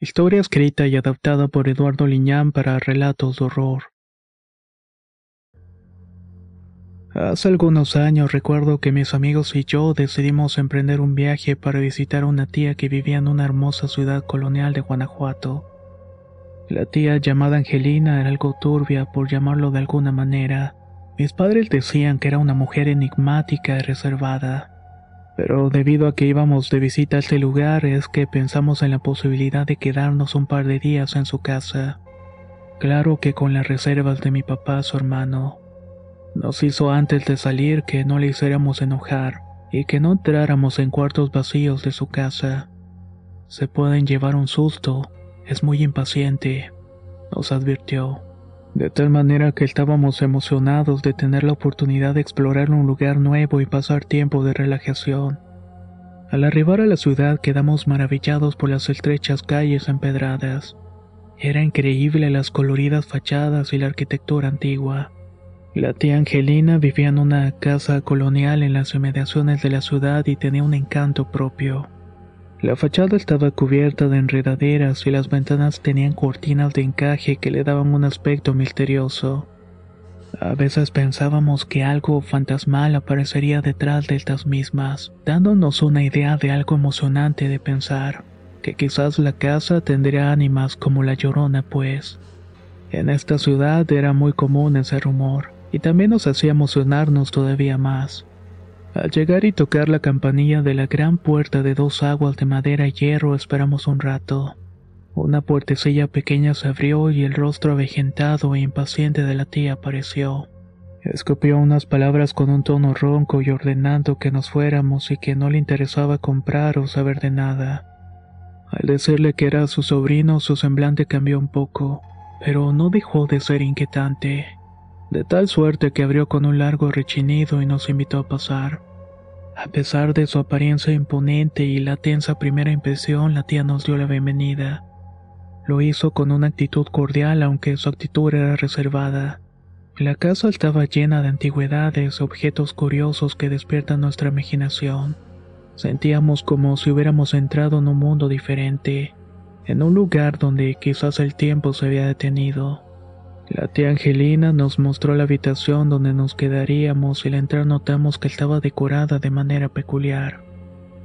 Historia escrita y adaptada por Eduardo Liñán para relatos de horror. Hace algunos años recuerdo que mis amigos y yo decidimos emprender un viaje para visitar a una tía que vivía en una hermosa ciudad colonial de Guanajuato. La tía llamada Angelina era algo turbia por llamarlo de alguna manera. Mis padres decían que era una mujer enigmática y reservada pero debido a que íbamos de visita a este lugar es que pensamos en la posibilidad de quedarnos un par de días en su casa. Claro que con las reservas de mi papá, su hermano. Nos hizo antes de salir que no le hiciéramos enojar y que no entráramos en cuartos vacíos de su casa. Se pueden llevar un susto, es muy impaciente, nos advirtió. De tal manera que estábamos emocionados de tener la oportunidad de explorar un lugar nuevo y pasar tiempo de relajación. Al arribar a la ciudad quedamos maravillados por las estrechas calles empedradas. Era increíble las coloridas fachadas y la arquitectura antigua. La tía Angelina vivía en una casa colonial en las inmediaciones de la ciudad y tenía un encanto propio. La fachada estaba cubierta de enredaderas y las ventanas tenían cortinas de encaje que le daban un aspecto misterioso. A veces pensábamos que algo fantasmal aparecería detrás de estas mismas, dándonos una idea de algo emocionante de pensar, que quizás la casa tendría ánimas como la llorona pues. En esta ciudad era muy común ese rumor, y también nos hacía emocionarnos todavía más. Al llegar y tocar la campanilla de la gran puerta de dos aguas de madera y hierro esperamos un rato. Una puertecilla pequeña se abrió y el rostro avejentado e impaciente de la tía apareció. Escupió unas palabras con un tono ronco y ordenando que nos fuéramos y que no le interesaba comprar o saber de nada. Al decirle que era su sobrino, su semblante cambió un poco, pero no dejó de ser inquietante de tal suerte que abrió con un largo rechinido y nos invitó a pasar. A pesar de su apariencia imponente y la tensa primera impresión, la tía nos dio la bienvenida. Lo hizo con una actitud cordial aunque su actitud era reservada. La casa estaba llena de antigüedades, objetos curiosos que despiertan nuestra imaginación. Sentíamos como si hubiéramos entrado en un mundo diferente, en un lugar donde quizás el tiempo se había detenido. La tía Angelina nos mostró la habitación donde nos quedaríamos y al entrar notamos que estaba decorada de manera peculiar.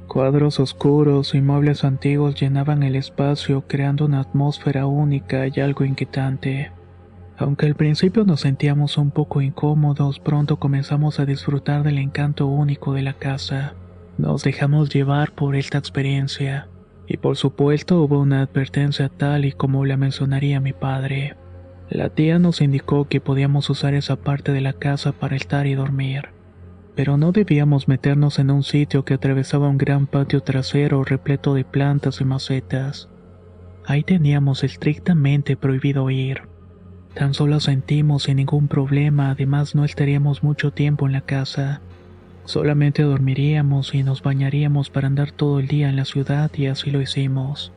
Cuadros oscuros y muebles antiguos llenaban el espacio creando una atmósfera única y algo inquietante. Aunque al principio nos sentíamos un poco incómodos, pronto comenzamos a disfrutar del encanto único de la casa. Nos dejamos llevar por esta experiencia, y por supuesto hubo una advertencia tal y como la mencionaría mi padre. La tía nos indicó que podíamos usar esa parte de la casa para estar y dormir, pero no debíamos meternos en un sitio que atravesaba un gran patio trasero repleto de plantas y macetas. Ahí teníamos estrictamente prohibido ir. Tan solo sentimos sin ningún problema, además no estaríamos mucho tiempo en la casa. Solamente dormiríamos y nos bañaríamos para andar todo el día en la ciudad y así lo hicimos.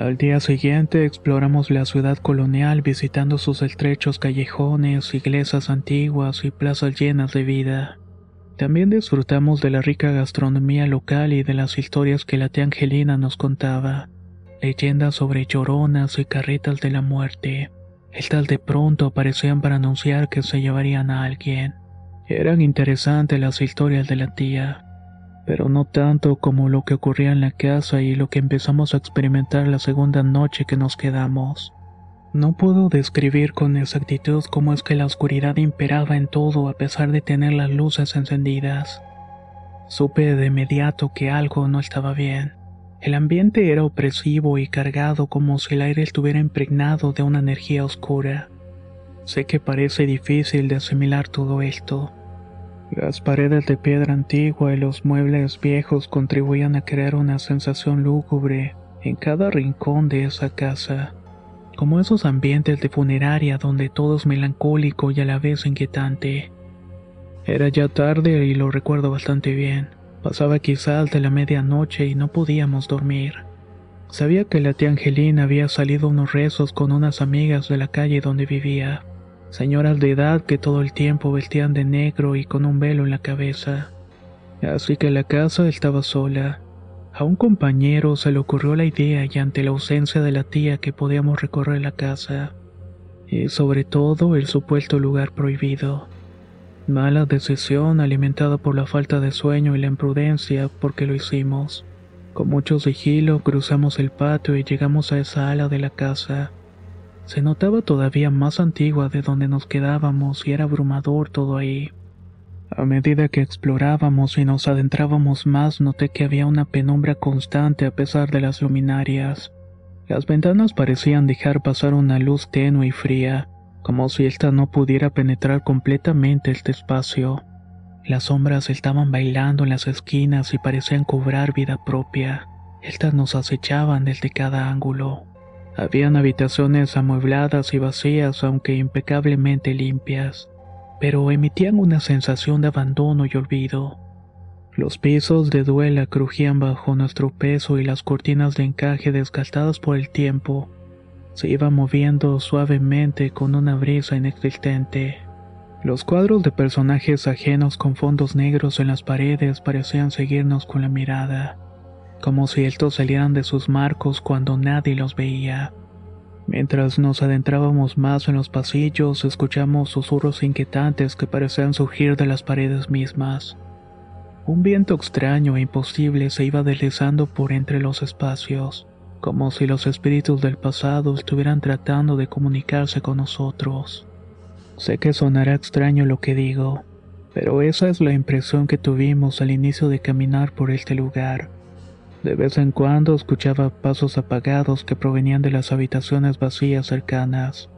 Al día siguiente exploramos la ciudad colonial visitando sus estrechos callejones, iglesias antiguas y plazas llenas de vida. También disfrutamos de la rica gastronomía local y de las historias que la tía Angelina nos contaba. Leyendas sobre lloronas y carretas de la muerte. Estas de pronto aparecían para anunciar que se llevarían a alguien. Eran interesantes las historias de la tía pero no tanto como lo que ocurría en la casa y lo que empezamos a experimentar la segunda noche que nos quedamos. No puedo describir con exactitud cómo es que la oscuridad imperaba en todo a pesar de tener las luces encendidas. Supe de inmediato que algo no estaba bien. El ambiente era opresivo y cargado como si el aire estuviera impregnado de una energía oscura. Sé que parece difícil de asimilar todo esto, Las paredes de piedra antigua y los muebles viejos contribuían a crear una sensación lúgubre en cada rincón de esa casa, como esos ambientes de funeraria donde todo es melancólico y a la vez inquietante. Era ya tarde y lo recuerdo bastante bien. Pasaba quizás de la medianoche y no podíamos dormir. Sabía que la tía Angelina había salido unos rezos con unas amigas de la calle donde vivía, señoras de edad que todo el tiempo vestían de negro y con un velo en la cabeza. Así que la casa estaba sola. A un compañero se le ocurrió la idea y ante la ausencia de la tía que podíamos recorrer la casa. Y sobre todo el supuesto lugar prohibido. Mala decisión alimentada por la falta de sueño y la imprudencia porque lo hicimos. Con mucho sigilo cruzamos el patio y llegamos a esa ala de la casa. Se notaba todavía más antigua de donde nos quedábamos y era abrumador todo ahí. A medida que explorábamos y nos adentrábamos más noté que había una penumbra constante a pesar de las luminarias. Las ventanas parecían dejar pasar una luz tenue y fría, como si ésta no pudiera penetrar completamente este espacio. Las sombras estaban bailando en las esquinas y parecían cobrar vida propia. Estas nos acechaban desde cada ángulo. Habían habitaciones amuebladas y vacías, aunque impecablemente limpias, pero emitían una sensación de abandono y olvido. Los pisos de duela crujían bajo nuestro peso y las cortinas de encaje desgastadas por el tiempo se iba moviendo suavemente con una brisa inexistente. Los cuadros de personajes ajenos con fondos negros en las paredes parecían seguirnos con la mirada, como si estos salieran de sus marcos cuando nadie los veía. Mientras nos adentrábamos más en los pasillos, escuchamos susurros inquietantes que parecían surgir de las paredes mismas. Un viento extraño e imposible se iba deslizando por entre los espacios como si los espíritus del pasado estuvieran tratando de comunicarse con nosotros. Sé que sonará extraño lo que digo, pero esa es la impresión que tuvimos al inicio de caminar por este lugar. De vez en cuando escuchaba pasos apagados que provenían de las habitaciones vacías cercanas,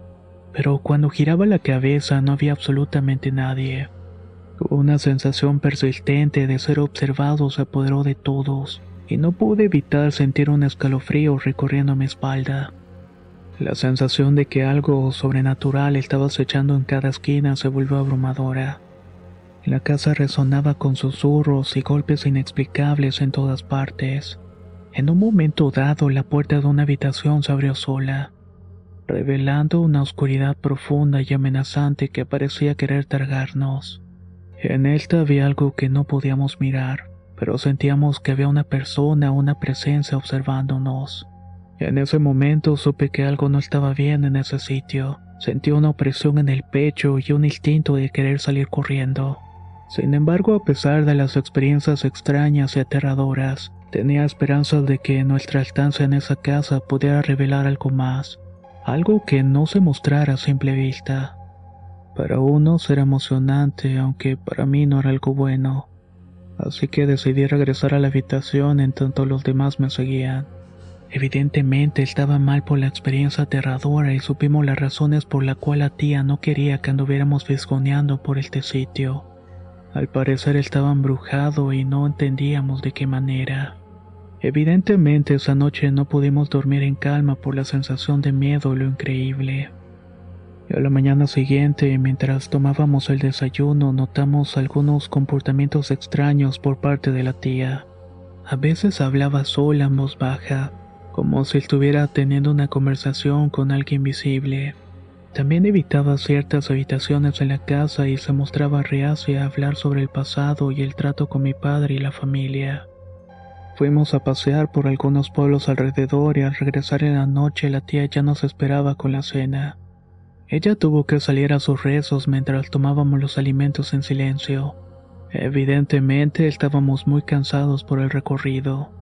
pero cuando giraba la cabeza no había absolutamente nadie. Una sensación persistente de ser observado se apoderó de todos y no pude evitar sentir un escalofrío recorriendo mi espalda. La sensación de que algo sobrenatural estaba acechando en cada esquina se volvió abrumadora. La casa resonaba con susurros y golpes inexplicables en todas partes. En un momento dado, la puerta de una habitación se abrió sola, revelando una oscuridad profunda y amenazante que parecía querer tragarnos. En esta había algo que no podíamos mirar pero sentíamos que había una persona, una presencia observándonos. En ese momento supe que algo no estaba bien en ese sitio. Sentí una opresión en el pecho y un instinto de querer salir corriendo. Sin embargo, a pesar de las experiencias extrañas y aterradoras, tenía esperanzas de que nuestra estancia en esa casa pudiera revelar algo más, algo que no se mostrara a simple vista. Para unos era emocionante, aunque para mí no era algo bueno así que decidí regresar a la habitación en tanto los demás me seguían. Evidentemente estaba mal por la experiencia aterradora y supimos las razones por la cual la tía no quería que anduviéramos visconeando por este sitio. Al parecer estaba embrujado y no entendíamos de qué manera. Evidentemente esa noche no pudimos dormir en calma por la sensación de miedo y lo increíble. A la mañana siguiente, mientras tomábamos el desayuno, notamos algunos comportamientos extraños por parte de la tía. A veces hablaba sola en voz baja, como si estuviera teniendo una conversación con alguien visible. También evitaba ciertas habitaciones en la casa y se mostraba reacia a hablar sobre el pasado y el trato con mi padre y la familia. Fuimos a pasear por algunos pueblos alrededor y al regresar en la noche la tía ya nos esperaba con la cena. Ella tuvo que salir a sus rezos mientras tomábamos los alimentos en silencio. Evidentemente estábamos muy cansados por el recorrido.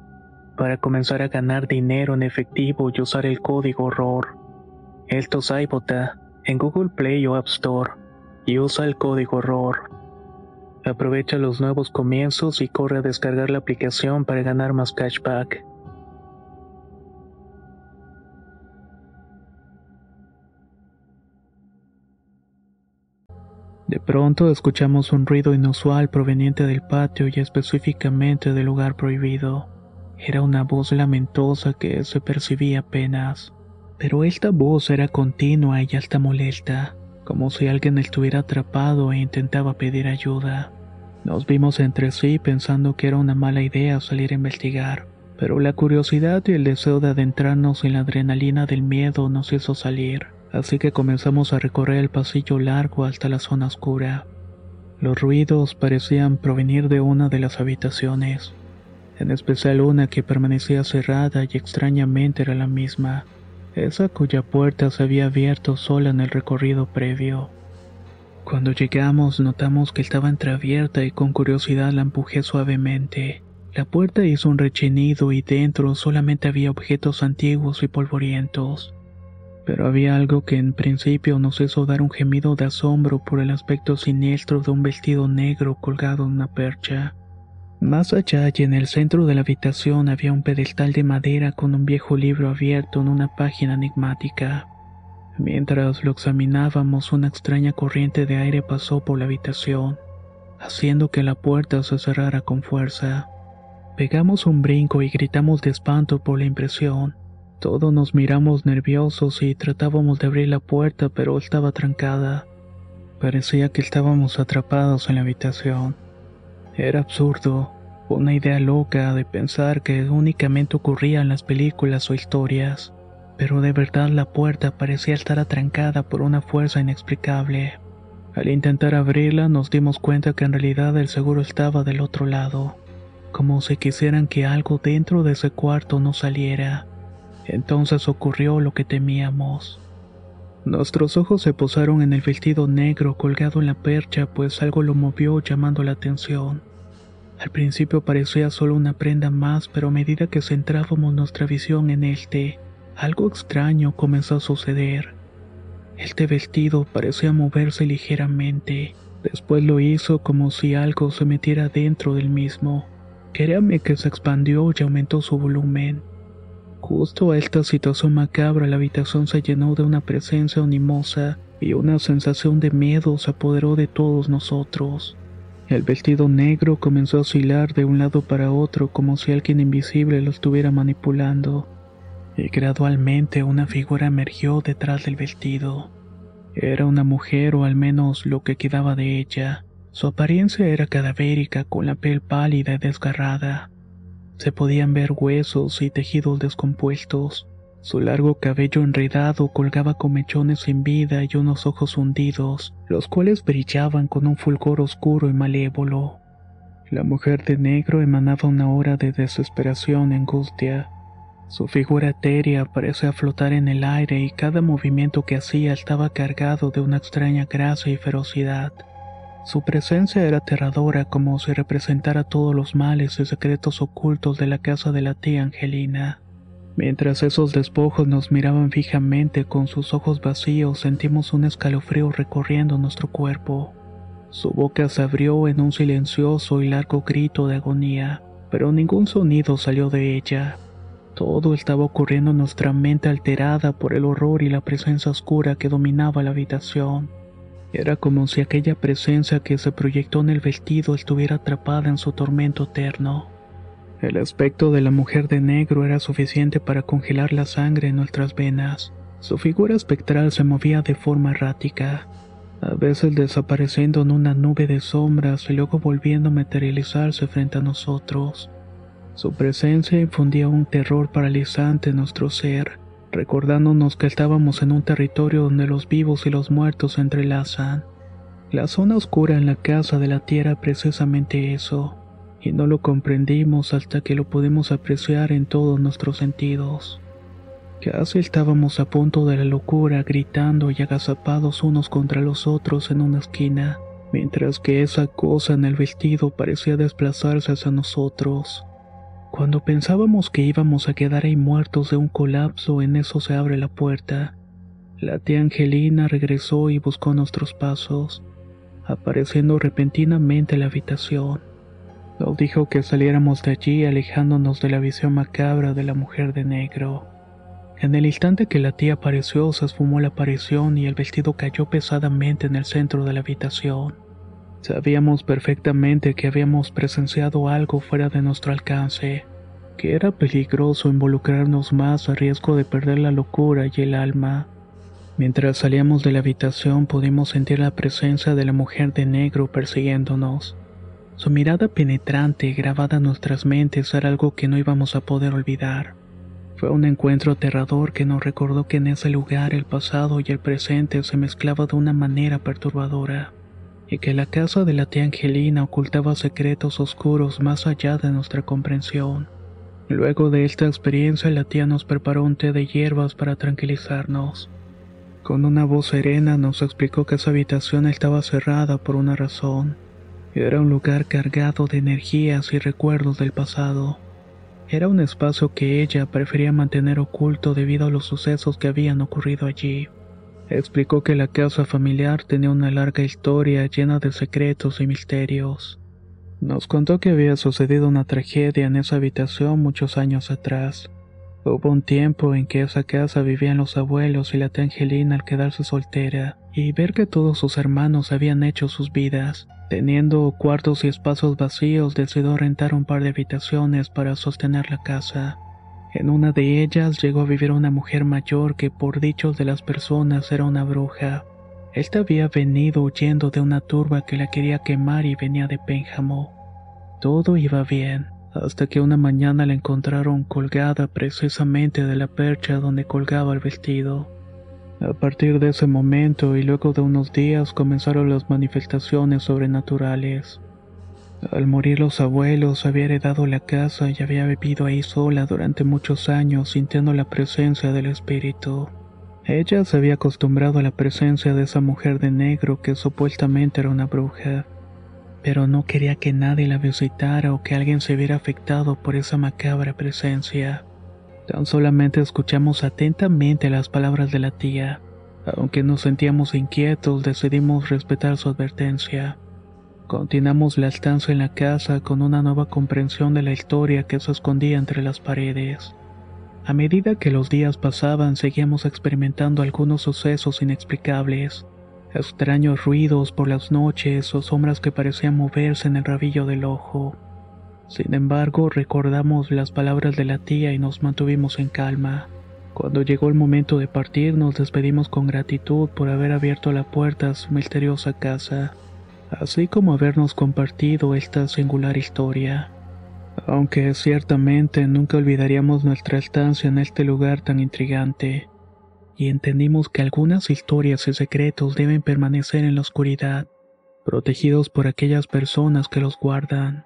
para comenzar a ganar dinero en efectivo y usar el código ROR. Esto es iBota en Google Play o App Store y usa el código ROR. Aprovecha los nuevos comienzos y corre a descargar la aplicación para ganar más cashback. De pronto escuchamos un ruido inusual proveniente del patio y específicamente del lugar prohibido. Era una voz lamentosa que se percibía apenas, pero esta voz era continua y hasta molesta como si alguien estuviera atrapado e intentaba pedir ayuda. Nos vimos entre sí pensando que era una mala idea salir a investigar, pero la curiosidad y el deseo de adentrarnos en la adrenalina del miedo nos hizo salir, así que comenzamos a recorrer el pasillo largo hasta la zona oscura. Los ruidos parecían provenir de una de las habitaciones, en especial una que permanecía cerrada y extrañamente era la misma esa cuya puerta se había abierto sola en el recorrido previo. Cuando llegamos notamos que estaba entreabierta y con curiosidad la empujé suavemente. La puerta hizo un rechinido y dentro solamente había objetos antiguos y polvorientos. Pero había algo que en principio nos hizo dar un gemido de asombro por el aspecto siniestro de un vestido negro colgado en una percha. Más allá y en el centro de la habitación había un pedestal de madera con un viejo libro abierto en una página enigmática. Mientras lo examinábamos, una extraña corriente de aire pasó por la habitación, haciendo que la puerta se cerrara con fuerza. Pegamos un brinco y gritamos de espanto por la impresión. Todos nos miramos nerviosos y tratábamos de abrir la puerta, pero estaba trancada. Parecía que estábamos atrapados en la habitación. Era absurdo, una idea loca de pensar que únicamente ocurría en las películas o historias, pero de verdad la puerta parecía estar atrancada por una fuerza inexplicable. Al intentar abrirla nos dimos cuenta que en realidad el seguro estaba del otro lado, como si quisieran que algo dentro de ese cuarto no saliera. Entonces ocurrió lo que temíamos. Nuestros ojos se posaron en el vestido negro colgado en la percha, pues algo lo movió llamando la atención. Al principio parecía solo una prenda más, pero a medida que centrábamos nuestra visión en este, algo extraño comenzó a suceder. Este vestido parecía moverse ligeramente. Después lo hizo como si algo se metiera dentro del mismo. Créame que se expandió y aumentó su volumen. Justo a esta situación macabra la habitación se llenó de una presencia animosa y una sensación de miedo se apoderó de todos nosotros. El vestido negro comenzó a oscilar de un lado para otro como si alguien invisible lo estuviera manipulando, y gradualmente una figura emergió detrás del vestido. Era una mujer o al menos lo que quedaba de ella. Su apariencia era cadavérica con la piel pálida y desgarrada. Se podían ver huesos y tejidos descompuestos. Su largo cabello enredado colgaba con mechones sin vida y unos ojos hundidos, los cuales brillaban con un fulgor oscuro y malévolo. La mujer de negro emanaba una hora de desesperación y angustia. Su figura etérea parecía flotar en el aire y cada movimiento que hacía estaba cargado de una extraña gracia y ferocidad. Su presencia era aterradora como si representara todos los males y secretos ocultos de la casa de la tía Angelina. Mientras esos despojos nos miraban fijamente con sus ojos vacíos, sentimos un escalofrío recorriendo nuestro cuerpo. Su boca se abrió en un silencioso y largo grito de agonía, pero ningún sonido salió de ella. Todo estaba ocurriendo en nuestra mente alterada por el horror y la presencia oscura que dominaba la habitación. Era como si aquella presencia que se proyectó en el vestido estuviera atrapada en su tormento eterno. El aspecto de la mujer de negro era suficiente para congelar la sangre en nuestras venas. Su figura espectral se movía de forma errática, a veces desapareciendo en una nube de sombras y luego volviendo a materializarse frente a nosotros. Su presencia infundía un terror paralizante en nuestro ser, recordándonos que estábamos en un territorio donde los vivos y los muertos se entrelazan. La zona oscura en la casa de la tierra precisamente eso, y no lo comprendimos hasta que lo pudimos apreciar en todos nuestros sentidos. Casi estábamos a punto de la locura, gritando y agazapados unos contra los otros en una esquina, mientras que esa cosa en el vestido parecía desplazarse hacia nosotros. Cuando pensábamos que íbamos a quedar ahí muertos de un colapso, en eso se abre la puerta. La tía Angelina regresó y buscó nuestros pasos, apareciendo repentinamente en la habitación. Nos dijo que saliéramos de allí alejándonos de la visión macabra de la mujer de negro. En el instante que la tía apareció se esfumó la aparición y el vestido cayó pesadamente en el centro de la habitación. Sabíamos perfectamente que habíamos presenciado algo fuera de nuestro alcance, que era peligroso involucrarnos más a riesgo de perder la locura y el alma. Mientras salíamos de la habitación pudimos sentir la presencia de la mujer de negro persiguiéndonos. Su mirada penetrante grabada en nuestras mentes era algo que no íbamos a poder olvidar. Fue un encuentro aterrador que nos recordó que en ese lugar el pasado y el presente se mezclaban de una manera perturbadora y que la casa de la tía Angelina ocultaba secretos oscuros más allá de nuestra comprensión. Luego de esta experiencia la tía nos preparó un té de hierbas para tranquilizarnos. Con una voz serena nos explicó que esa habitación estaba cerrada por una razón. Era un lugar cargado de energías y recuerdos del pasado. Era un espacio que ella prefería mantener oculto debido a los sucesos que habían ocurrido allí. Explicó que la casa familiar tenía una larga historia llena de secretos y misterios. Nos contó que había sucedido una tragedia en esa habitación muchos años atrás. Hubo un tiempo en que esa casa vivían los abuelos y la tía Angelina al quedarse soltera y ver que todos sus hermanos habían hecho sus vidas. Teniendo cuartos y espacios vacíos, decidió rentar un par de habitaciones para sostener la casa. En una de ellas llegó a vivir una mujer mayor que por dichos de las personas era una bruja. Esta había venido huyendo de una turba que la quería quemar y venía de Pénjamo. Todo iba bien, hasta que una mañana la encontraron colgada precisamente de la percha donde colgaba el vestido. A partir de ese momento y luego de unos días comenzaron las manifestaciones sobrenaturales. Al morir los abuelos había heredado la casa y había vivido ahí sola durante muchos años sintiendo la presencia del espíritu. Ella se había acostumbrado a la presencia de esa mujer de negro que supuestamente era una bruja, pero no quería que nadie la visitara o que alguien se viera afectado por esa macabra presencia. Tan solamente escuchamos atentamente las palabras de la tía. Aunque nos sentíamos inquietos, decidimos respetar su advertencia. Continuamos la estancia en la casa con una nueva comprensión de la historia que se escondía entre las paredes. A medida que los días pasaban, seguíamos experimentando algunos sucesos inexplicables, extraños ruidos por las noches o sombras que parecían moverse en el rabillo del ojo. Sin embargo, recordamos las palabras de la tía y nos mantuvimos en calma. Cuando llegó el momento de partir, nos despedimos con gratitud por haber abierto la puerta a su misteriosa casa, así como habernos compartido esta singular historia aunque ciertamente nunca olvidaríamos nuestra estancia en este lugar tan intrigante, y entendimos que algunas historias y secretos deben permanecer en la oscuridad, protegidos por aquellas personas que los guardan.